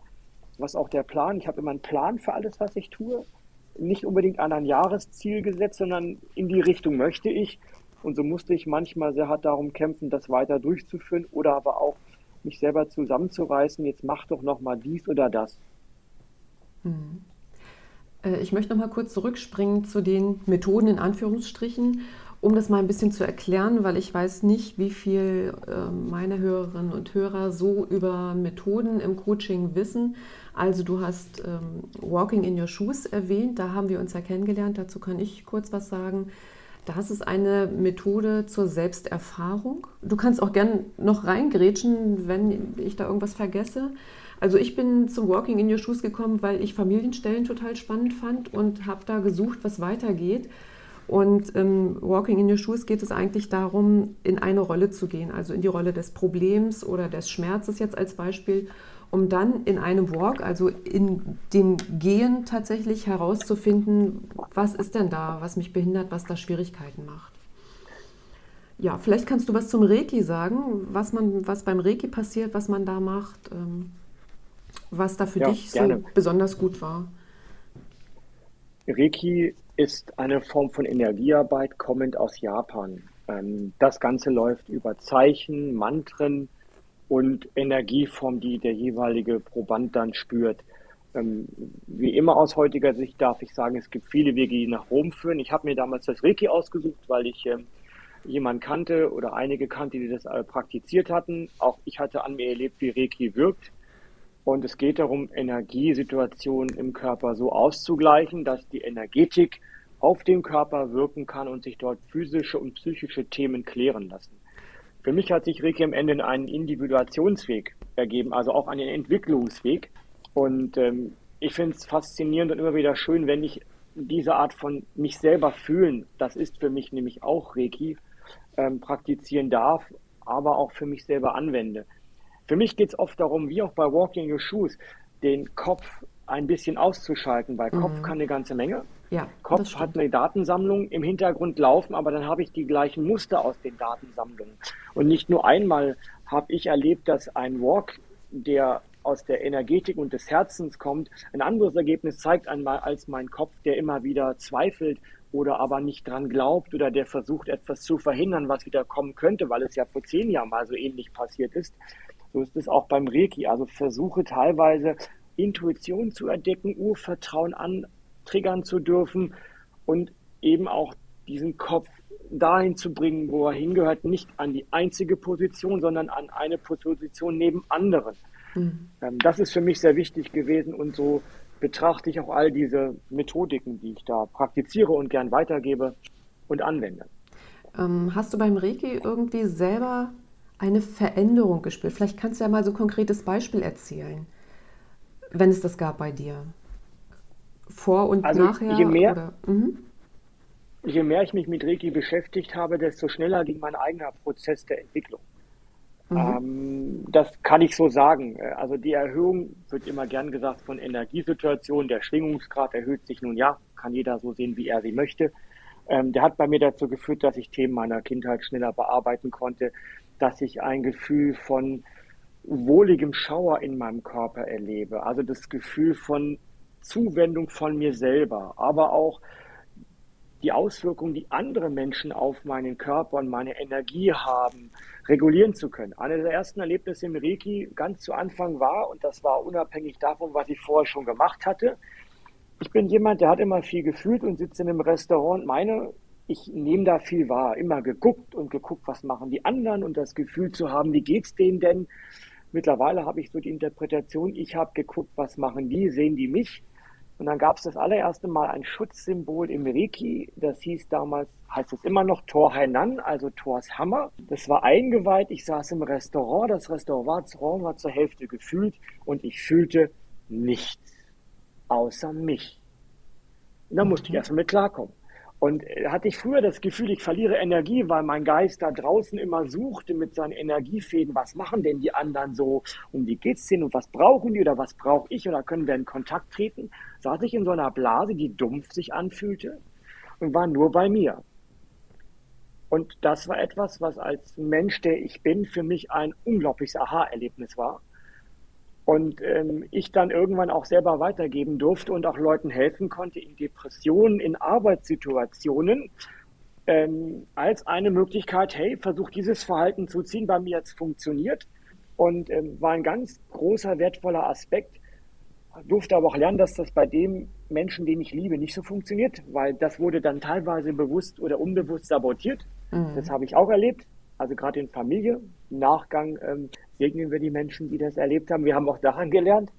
was auch der Plan. Ich habe immer einen Plan für alles, was ich tue. Nicht unbedingt an ein Jahresziel gesetzt, sondern in die Richtung möchte ich. Und so musste ich manchmal sehr hart darum kämpfen, das weiter durchzuführen oder aber auch mich selber zusammenzureißen. Jetzt mach doch noch mal dies oder das.
Mhm. Ich möchte noch mal kurz zurückspringen zu den Methoden in Anführungsstrichen um das mal ein bisschen zu erklären, weil ich weiß nicht, wie viel äh, meine Hörerinnen und Hörer so über Methoden im Coaching wissen. Also du hast ähm, Walking in Your Shoes erwähnt, da haben wir uns ja kennengelernt, dazu kann ich kurz was sagen. Das ist eine Methode zur Selbsterfahrung. Du kannst auch gern noch reingrätschen, wenn ich da irgendwas vergesse. Also ich bin zum Walking in Your Shoes gekommen, weil ich Familienstellen total spannend fand und habe da gesucht, was weitergeht. Und ähm, Walking in Your Shoes geht es eigentlich darum, in eine Rolle zu gehen, also in die Rolle des Problems oder des Schmerzes jetzt als Beispiel, um dann in einem Walk, also in dem Gehen tatsächlich herauszufinden, was ist denn da, was mich behindert, was da Schwierigkeiten macht. Ja, vielleicht kannst du was zum Reiki sagen, was, man, was beim Reiki passiert, was man da macht, ähm, was da für ja, dich gerne. so besonders gut war.
Reiki ist eine Form von Energiearbeit kommend aus Japan. Ähm, das Ganze läuft über Zeichen, Mantren und Energieform, die der jeweilige Proband dann spürt. Ähm, wie immer aus heutiger Sicht darf ich sagen, es gibt viele Wege, die nach Rom führen. Ich habe mir damals das Reiki ausgesucht, weil ich ähm, jemanden kannte oder einige kannte, die das praktiziert hatten. Auch ich hatte an mir erlebt, wie Reiki wirkt. Und es geht darum, Energiesituationen im Körper so auszugleichen, dass die Energetik auf den Körper wirken kann und sich dort physische und psychische Themen klären lassen. Für mich hat sich Reiki am Ende einen Individuationsweg ergeben, also auch einen Entwicklungsweg. Und ähm, ich finde es faszinierend und immer wieder schön, wenn ich diese Art von mich selber fühlen, das ist für mich nämlich auch Reiki, ähm, praktizieren darf, aber auch für mich selber anwende. Für mich geht es oft darum, wie auch bei Walking Your Shoes, den Kopf ein bisschen auszuschalten, weil mhm. Kopf kann eine ganze Menge. Ja, Kopf hat eine Datensammlung im Hintergrund laufen, aber dann habe ich die gleichen Muster aus den Datensammlungen. Und nicht nur einmal habe ich erlebt, dass ein Walk, der aus der Energetik und des Herzens kommt, ein anderes Ergebnis zeigt einmal als mein Kopf, der immer wieder zweifelt oder aber nicht dran glaubt oder der versucht, etwas zu verhindern, was wieder kommen könnte, weil es ja vor zehn Jahren mal so ähnlich passiert ist. So ist es auch beim Reiki. Also versuche teilweise Intuition zu erdecken, Urvertrauen antriggern zu dürfen und eben auch diesen Kopf dahin zu bringen, wo er hingehört, nicht an die einzige Position, sondern an eine Position neben anderen. Mhm. Das ist für mich sehr wichtig gewesen und so betrachte ich auch all diese Methodiken, die ich da praktiziere und gern weitergebe und anwende.
Ähm, hast du beim Reiki irgendwie selber eine Veränderung gespürt? Vielleicht kannst du ja mal so ein konkretes Beispiel erzählen, wenn es das gab bei dir. Vor und also nachher?
Je mehr, mhm. je mehr ich mich mit Reiki beschäftigt habe, desto schneller ging mein eigener Prozess der Entwicklung. Mhm. Ähm, das kann ich so sagen. Also die Erhöhung wird immer gern gesagt von Energiesituationen. Der Schwingungsgrad erhöht sich nun ja, kann jeder so sehen, wie er sie möchte. Ähm, der hat bei mir dazu geführt, dass ich Themen meiner Kindheit schneller bearbeiten konnte, dass ich ein Gefühl von wohligem Schauer in meinem Körper erlebe. Also das Gefühl von Zuwendung von mir selber, aber auch die Auswirkungen, die andere Menschen auf meinen Körper und meine Energie haben, regulieren zu können. Eine der ersten Erlebnisse im Reiki ganz zu Anfang war, und das war unabhängig davon, was ich vorher schon gemacht hatte, ich bin jemand, der hat immer viel gefühlt und sitzt in einem Restaurant meine ich nehme da viel wahr, immer geguckt und geguckt, was machen die anderen und das Gefühl zu haben, wie geht's denen denn? Mittlerweile habe ich so die Interpretation, ich habe geguckt, was machen die, sehen die mich? Und dann gab es das allererste Mal ein Schutzsymbol im Reiki, das hieß damals, heißt es immer noch Tor Hainan, also Thors Hammer. Das war eingeweiht, ich saß im Restaurant, das Restaurant war zur Hälfte gefüllt und ich fühlte nichts außer mich. Und da musste ich mhm. erstmal mit klarkommen. Und äh, hatte ich früher das Gefühl, ich verliere Energie, weil mein Geist da draußen immer suchte mit seinen Energiefäden, was machen denn die anderen so, um die geht's denen und was brauchen die oder was brauche ich oder können wir in Kontakt treten, saß ich in so einer Blase, die dumpf sich anfühlte und war nur bei mir. Und das war etwas, was als Mensch, der ich bin, für mich ein unglaubliches Aha-Erlebnis war. Und ähm, ich dann irgendwann auch selber weitergeben durfte und auch Leuten helfen konnte in Depressionen, in Arbeitssituationen, ähm, als eine Möglichkeit, hey, versuch dieses Verhalten zu ziehen, bei mir jetzt funktioniert. Und ähm, war ein ganz großer, wertvoller Aspekt. Durfte aber auch lernen, dass das bei dem Menschen, den ich liebe, nicht so funktioniert, weil das wurde dann teilweise bewusst oder unbewusst sabotiert. Mhm. Das habe ich auch erlebt. Also gerade in Familie. Im Nachgang ähm, segnen wir die Menschen, die das erlebt haben. Wir haben auch daran gelernt.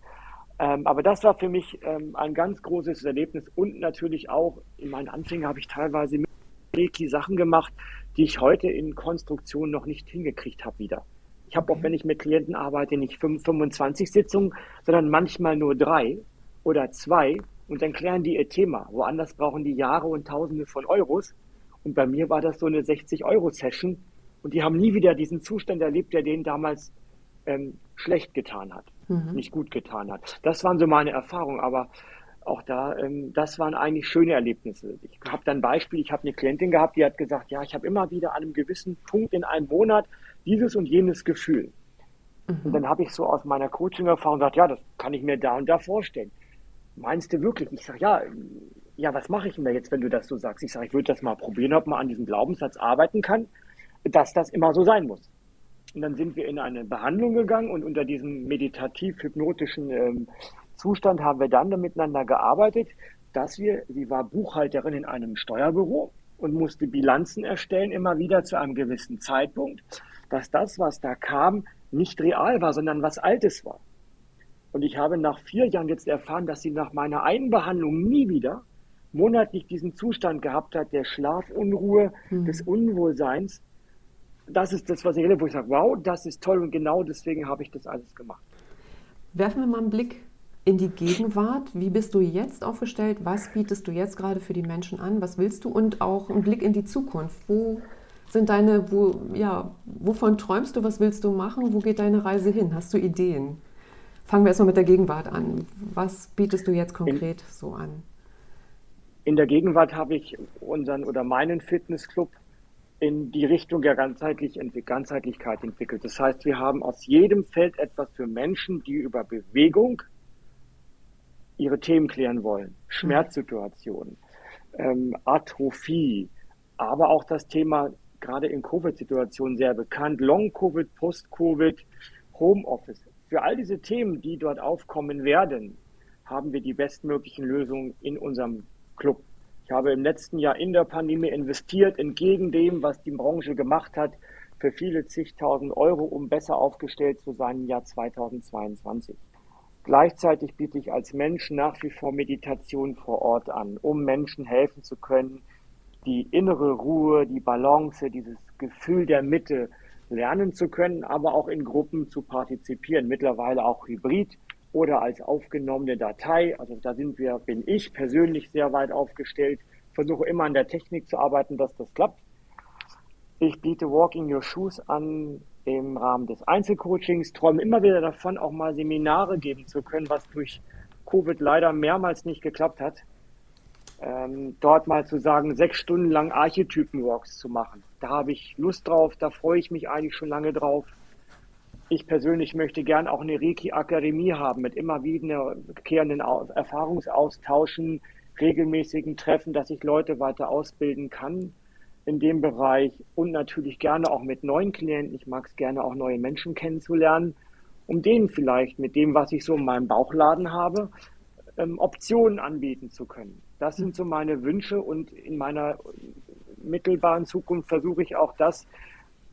Ähm, aber das war für mich ähm, ein ganz großes Erlebnis und natürlich auch in meinen Anfängen habe ich teilweise mit Reiki Sachen gemacht, die ich heute in Konstruktion noch nicht hingekriegt habe wieder. Ich habe auch, wenn ich mit Klienten arbeite, nicht 25 Sitzungen, sondern manchmal nur drei oder zwei und dann klären die ihr Thema. Woanders brauchen die Jahre und Tausende von Euros. Und bei mir war das so eine 60-Euro-Session und die haben nie wieder diesen Zustand erlebt, der denen damals ähm, schlecht getan hat, mhm. nicht gut getan hat. Das waren so meine Erfahrungen, aber auch da, ähm, das waren eigentlich schöne Erlebnisse. Ich habe dann ein Beispiel, ich habe eine Klientin gehabt, die hat gesagt, ja, ich habe immer wieder an einem gewissen Punkt in einem Monat dieses und jenes Gefühl. Mhm. Und dann habe ich so aus meiner Coaching-Erfahrung gesagt, ja, das kann ich mir da und da vorstellen. Meinst du wirklich? Ich sage, ja, ja, was mache ich denn da jetzt, wenn du das so sagst? Ich sage, ich würde das mal probieren, ob man an diesem Glaubenssatz arbeiten kann, dass das immer so sein muss. Und dann sind wir in eine Behandlung gegangen und unter diesem meditativ-hypnotischen ähm, Zustand haben wir dann miteinander gearbeitet, dass wir, sie war Buchhalterin in einem Steuerbüro und musste Bilanzen erstellen, immer wieder zu einem gewissen Zeitpunkt, dass das, was da kam, nicht real war, sondern was Altes war. Und ich habe nach vier Jahren jetzt erfahren, dass sie nach meiner Einbehandlung nie wieder monatlich diesen Zustand gehabt hat, der Schlafunruhe, mhm. des Unwohlseins. Das ist das, was ich erlebe, wo ich sage, wow, das ist toll und genau deswegen habe ich das alles gemacht.
Werfen wir mal einen Blick in die Gegenwart. Wie bist du jetzt aufgestellt? Was bietest du jetzt gerade für die Menschen an? Was willst du? Und auch ein Blick in die Zukunft. Wo sind deine, wo, ja, wovon träumst du? Was willst du machen? Wo geht deine Reise hin? Hast du Ideen? Fangen wir erstmal mit der Gegenwart an. Was bietest du jetzt konkret in, so an?
In der Gegenwart habe ich unseren oder meinen Fitnessclub in die Richtung der Ganzheitlich Ganzheitlichkeit entwickelt. Das heißt, wir haben aus jedem Feld etwas für Menschen, die über Bewegung, ihre Themen klären wollen. Schmerzsituationen, ähm, Atrophie, aber auch das Thema gerade in Covid-Situationen sehr bekannt, Long-Covid, Post-Covid, Homeoffice. Für all diese Themen, die dort aufkommen werden, haben wir die bestmöglichen Lösungen in unserem Club. Ich habe im letzten Jahr in der Pandemie investiert, entgegen dem, was die Branche gemacht hat, für viele zigtausend Euro, um besser aufgestellt zu sein im Jahr 2022. Gleichzeitig biete ich als Mensch nach wie vor Meditation vor Ort an, um Menschen helfen zu können, die innere Ruhe, die Balance, dieses Gefühl der Mitte lernen zu können, aber auch in Gruppen zu partizipieren, mittlerweile auch hybrid oder als aufgenommene Datei. Also da sind wir, bin ich persönlich sehr weit aufgestellt, versuche immer an der Technik zu arbeiten, dass das klappt. Ich biete Walking Your Shoes an, im Rahmen des Einzelcoachings, träume immer wieder davon, auch mal Seminare geben zu können, was durch Covid leider mehrmals nicht geklappt hat. Ähm, dort mal zu sagen, sechs Stunden lang Archetypen-Walks zu machen. Da habe ich Lust drauf, da freue ich mich eigentlich schon lange drauf. Ich persönlich möchte gern auch eine Reiki-Akademie haben mit immer wiederkehrenden Erfahrungsaustauschen, regelmäßigen Treffen, dass ich Leute weiter ausbilden kann in dem Bereich und natürlich gerne auch mit neuen Klienten. Ich mag es gerne auch neue Menschen kennenzulernen, um denen vielleicht mit dem, was ich so in meinem Bauchladen habe, ähm, Optionen anbieten zu können. Das sind so meine Wünsche und in meiner mittelbaren Zukunft versuche ich auch das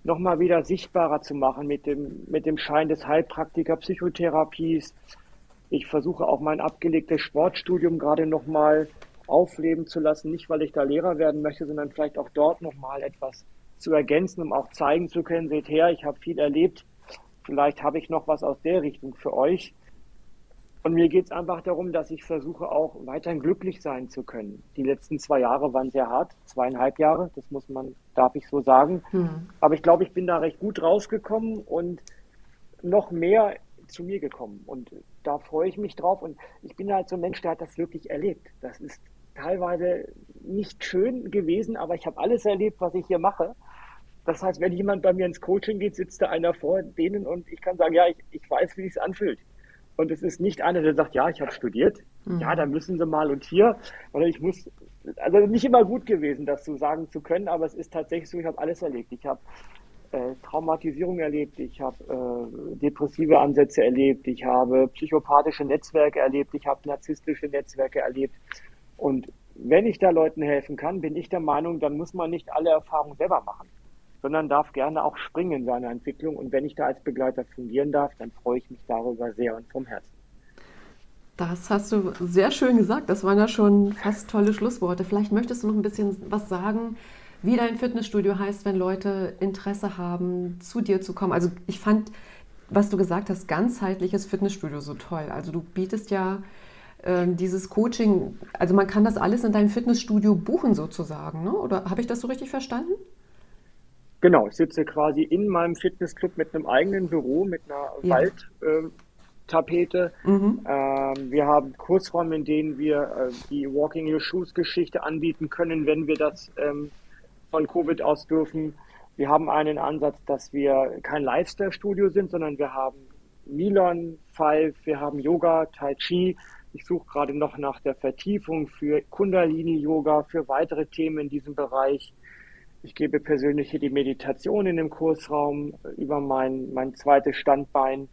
nochmal wieder sichtbarer zu machen mit dem, mit dem Schein des Heilpraktiker Psychotherapies. Ich versuche auch mein abgelegtes Sportstudium gerade nochmal aufleben zu lassen, nicht weil ich da Lehrer werden möchte, sondern vielleicht auch dort nochmal etwas zu ergänzen, um auch zeigen zu können, seht her, ich habe viel erlebt, vielleicht habe ich noch was aus der Richtung für euch. Und mir geht es einfach darum, dass ich versuche auch weiterhin glücklich sein zu können. Die letzten zwei Jahre waren sehr hart, zweieinhalb Jahre, das muss man, darf ich so sagen. Mhm. Aber ich glaube, ich bin da recht gut rausgekommen und noch mehr zu mir gekommen. Und da freue ich mich drauf. Und ich bin halt so ein Mensch, der hat das wirklich erlebt. Das ist teilweise nicht schön gewesen, aber ich habe alles erlebt, was ich hier mache. Das heißt, wenn jemand bei mir ins Coaching geht, sitzt da einer vor denen und ich kann sagen, ja, ich, ich weiß, wie es anfühlt. Und es ist nicht einer, der sagt, ja, ich habe studiert, mhm. ja, dann müssen Sie mal und hier. Oder ich muss, also nicht immer gut gewesen, das so sagen zu können, aber es ist tatsächlich so, ich habe alles erlebt. Ich habe äh, Traumatisierung erlebt, ich habe äh, depressive Ansätze erlebt, ich habe psychopathische Netzwerke erlebt, ich habe narzisstische Netzwerke erlebt. Und wenn ich da Leuten helfen kann, bin ich der Meinung, dann muss man nicht alle Erfahrungen selber machen, sondern darf gerne auch springen in seiner Entwicklung. Und wenn ich da als Begleiter fungieren darf, dann freue ich mich darüber sehr und vom Herzen.
Das hast du sehr schön gesagt. Das waren ja schon fast tolle Schlussworte. Vielleicht möchtest du noch ein bisschen was sagen, wie dein Fitnessstudio heißt, wenn Leute Interesse haben, zu dir zu kommen. Also ich fand, was du gesagt hast, ganzheitliches Fitnessstudio so toll. Also du bietest ja äh, dieses Coaching, also man kann das alles in deinem Fitnessstudio buchen sozusagen, ne? oder habe ich das so richtig verstanden?
Genau, ich sitze quasi in meinem Fitnessclub mit einem eigenen Büro, mit einer ja. Waldtapete. Äh, mhm. ähm, wir haben Kursräume, in denen wir äh, die Walking Your Shoes Geschichte anbieten können, wenn wir das ähm, von Covid aus dürfen. Wir haben einen Ansatz, dass wir kein Lifestyle-Studio sind, sondern wir haben Milon, Five, wir haben Yoga, Tai Chi. Ich suche gerade noch nach der Vertiefung für Kundalini-Yoga, für weitere Themen in diesem Bereich. Ich gebe persönlich hier die Meditation in dem Kursraum über mein, mein zweites Standbein.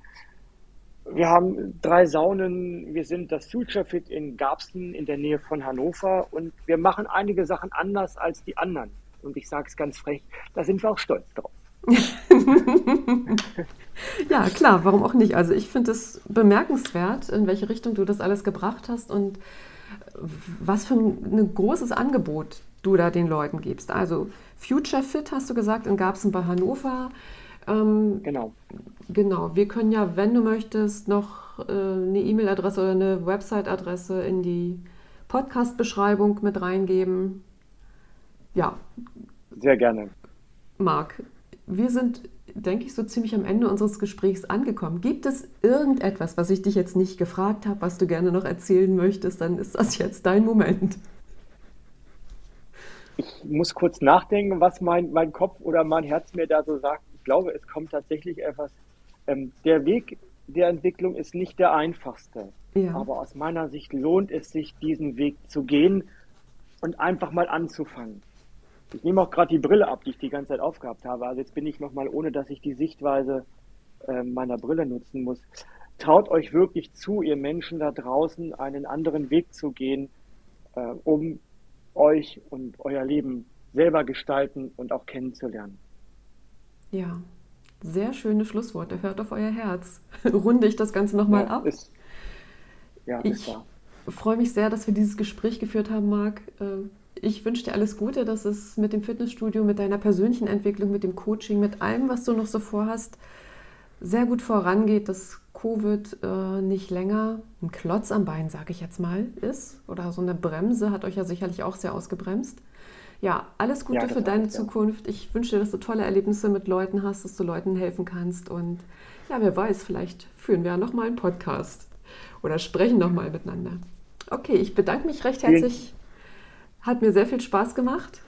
Wir haben drei Saunen. Wir sind das Future Fit in Garbsen in der Nähe von Hannover und wir machen einige Sachen anders als die anderen und ich sage es ganz frech, da sind wir auch stolz drauf. [LAUGHS]
ja, klar, warum auch nicht? Also ich finde es bemerkenswert, in welche Richtung du das alles gebracht hast und was für ein, ein großes Angebot du da den Leuten gibst. Also Future Fit hast du gesagt, in Garbsen bei Hannover.
Ähm, genau.
Genau, wir können ja, wenn du möchtest, noch äh, eine E-Mail-Adresse oder eine Website-Adresse in die Podcast-Beschreibung mit reingeben. Ja.
Sehr gerne.
Marc, wir sind, denke ich, so ziemlich am Ende unseres Gesprächs angekommen. Gibt es irgendetwas, was ich dich jetzt nicht gefragt habe, was du gerne noch erzählen möchtest? Dann ist das jetzt dein Moment.
Ich muss kurz nachdenken, was mein, mein Kopf oder mein Herz mir da so sagt. Ich glaube, es kommt tatsächlich etwas. Ähm, der Weg der Entwicklung ist nicht der einfachste. Ja. Aber aus meiner Sicht lohnt es sich, diesen Weg zu gehen und einfach mal anzufangen. Ich nehme auch gerade die Brille ab, die ich die ganze Zeit aufgehabt habe. Also jetzt bin ich nochmal, ohne dass ich die Sichtweise äh, meiner Brille nutzen muss. Traut euch wirklich zu, ihr Menschen da draußen, einen anderen Weg zu gehen, äh, um euch und euer Leben selber gestalten und auch kennenzulernen.
Ja, sehr schöne Schlussworte. Hört auf euer Herz. [LAUGHS] Runde ich das Ganze nochmal ja, ab. Ist, ja, ich freue mich sehr, dass wir dieses Gespräch geführt haben, Marc. Äh, ich wünsche dir alles Gute, dass es mit dem Fitnessstudio, mit deiner persönlichen Entwicklung, mit dem Coaching, mit allem, was du noch so vorhast, sehr gut vorangeht, dass Covid äh, nicht länger ein Klotz am Bein, sage ich jetzt mal, ist. Oder so eine Bremse hat euch ja sicherlich auch sehr ausgebremst. Ja, alles Gute ja, für deine heißt, Zukunft. Ja. Ich wünsche dir, dass du tolle Erlebnisse mit Leuten hast, dass du Leuten helfen kannst. Und ja, wer weiß, vielleicht führen wir ja nochmal einen Podcast oder sprechen nochmal miteinander. Okay, ich bedanke mich recht herzlich hat mir sehr viel Spaß gemacht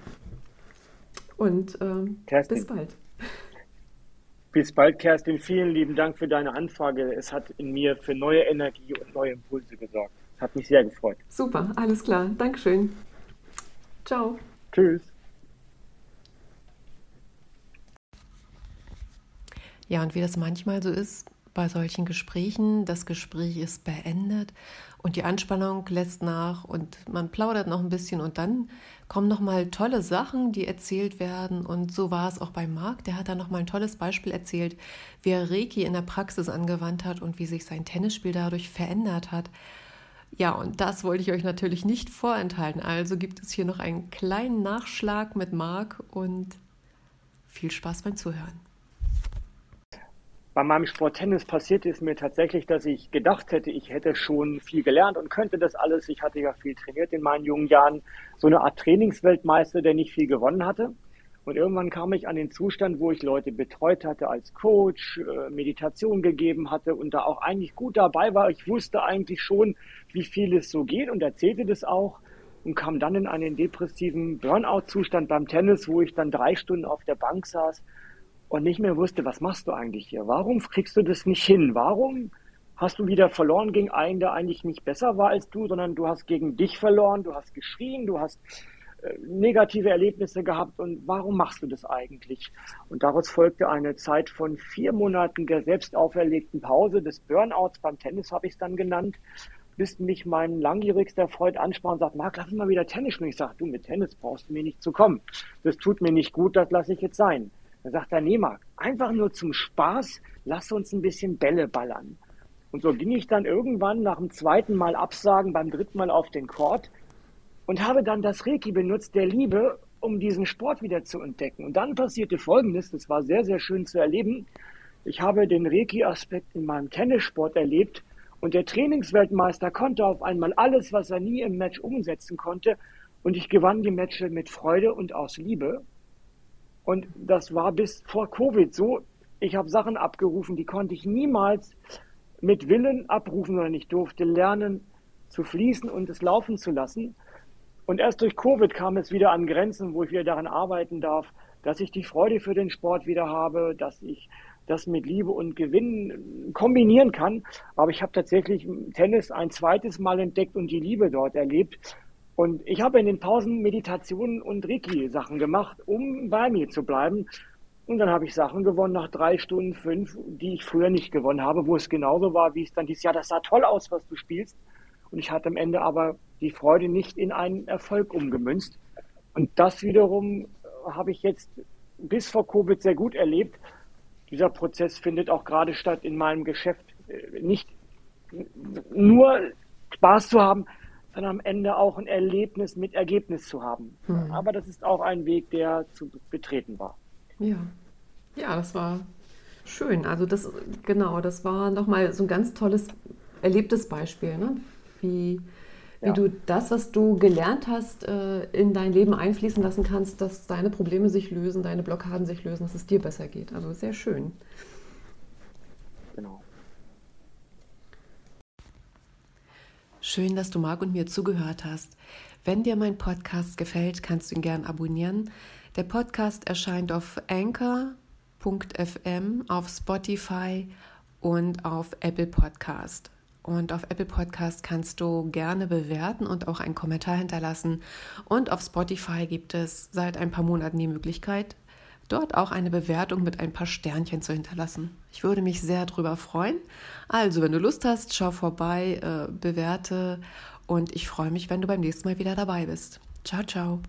und ähm, bis bald.
Bis bald, Kerstin. Vielen lieben Dank für deine Anfrage. Es hat in mir für neue Energie und neue Impulse gesorgt. Hat mich sehr gefreut.
Super, alles klar. Dankeschön. Ciao.
Tschüss.
Ja, und wie das manchmal so ist bei solchen Gesprächen, das Gespräch ist beendet und die Anspannung lässt nach und man plaudert noch ein bisschen und dann kommen noch mal tolle Sachen, die erzählt werden und so war es auch bei Marc, der hat da noch mal ein tolles Beispiel erzählt, wie er Reiki in der Praxis angewandt hat und wie sich sein Tennisspiel dadurch verändert hat. Ja, und das wollte ich euch natürlich nicht vorenthalten. Also gibt es hier noch einen kleinen Nachschlag mit Marc und viel Spaß beim Zuhören
bei meinem Sport Tennis passiert ist mir tatsächlich, dass ich gedacht hätte, ich hätte schon viel gelernt und könnte das alles. Ich hatte ja viel trainiert in meinen jungen Jahren. So eine Art Trainingsweltmeister, der nicht viel gewonnen hatte. Und irgendwann kam ich an den Zustand, wo ich Leute betreut hatte als Coach, äh, Meditation gegeben hatte und da auch eigentlich gut dabei war. Ich wusste eigentlich schon, wie viel es so geht und erzählte das auch. und kam dann in einen depressiven Burnout-Zustand beim Tennis, wo ich dann drei Stunden auf der Bank saß und nicht mehr wusste, was machst du eigentlich hier? Warum kriegst du das nicht hin? Warum hast du wieder verloren gegen einen, der eigentlich nicht besser war als du, sondern du hast gegen dich verloren, du hast geschrien, du hast äh, negative Erlebnisse gehabt und warum machst du das eigentlich? Und daraus folgte eine Zeit von vier Monaten der selbst auferlegten Pause, des Burnouts beim Tennis habe ich es dann genannt, bis mich mein langjährigster Freund ansprach und sagt, Marc, lass mal wieder Tennis spielen. Ich sage, du, mit Tennis brauchst du mir nicht zu kommen. Das tut mir nicht gut, das lasse ich jetzt sein. Dann sagt er, nee, Marc, einfach nur zum Spaß, lass uns ein bisschen Bälle ballern. Und so ging ich dann irgendwann nach dem zweiten Mal absagen, beim dritten Mal auf den Court und habe dann das Reiki benutzt, der Liebe, um diesen Sport wieder zu entdecken. Und dann passierte Folgendes, das war sehr, sehr schön zu erleben. Ich habe den Reiki-Aspekt in meinem Tennissport erlebt und der Trainingsweltmeister konnte auf einmal alles, was er nie im Match umsetzen konnte. Und ich gewann die Matches mit Freude und aus Liebe. Und das war bis vor Covid so. Ich habe Sachen abgerufen, die konnte ich niemals mit Willen abrufen, sondern ich durfte lernen zu fließen und es laufen zu lassen. Und erst durch Covid kam es wieder an Grenzen, wo ich wieder daran arbeiten darf, dass ich die Freude für den Sport wieder habe, dass ich das mit Liebe und Gewinn kombinieren kann. Aber ich habe tatsächlich Tennis ein zweites Mal entdeckt und die Liebe dort erlebt. Und ich habe in den Pausen Meditationen und Reiki-Sachen gemacht, um bei mir zu bleiben. Und dann habe ich Sachen gewonnen nach drei Stunden, fünf, die ich früher nicht gewonnen habe, wo es genauso war, wie es dann dieses Jahr, das sah toll aus, was du spielst. Und ich hatte am Ende aber die Freude nicht in einen Erfolg umgemünzt. Und das wiederum habe ich jetzt bis vor Covid sehr gut erlebt, dieser Prozess findet auch gerade statt in meinem Geschäft. Äh, nicht nur Spaß zu haben, sondern am Ende auch ein Erlebnis mit Ergebnis zu haben. Mhm. Aber das ist auch ein Weg, der zu betreten war.
Ja, ja, das war schön. Also das, genau, das war nochmal so ein ganz tolles erlebtes Beispiel, ne? wie wie ja. du das, was du gelernt hast, äh, in dein Leben einfließen lassen kannst, dass deine Probleme sich lösen, deine Blockaden sich lösen, dass es dir besser geht. Also sehr schön. Genau. Schön, dass du Marc und mir zugehört hast. Wenn dir mein Podcast gefällt, kannst du ihn gern abonnieren. Der Podcast erscheint auf anchor.fm, auf Spotify und auf Apple Podcast. Und auf Apple Podcast kannst du gerne bewerten und auch einen Kommentar hinterlassen. Und auf Spotify gibt es seit ein paar Monaten die Möglichkeit, dort auch eine Bewertung mit ein paar Sternchen zu hinterlassen. Ich würde mich sehr darüber freuen. Also, wenn du Lust hast, schau vorbei, äh, bewerte und ich freue mich, wenn du beim nächsten Mal wieder dabei bist. Ciao, ciao.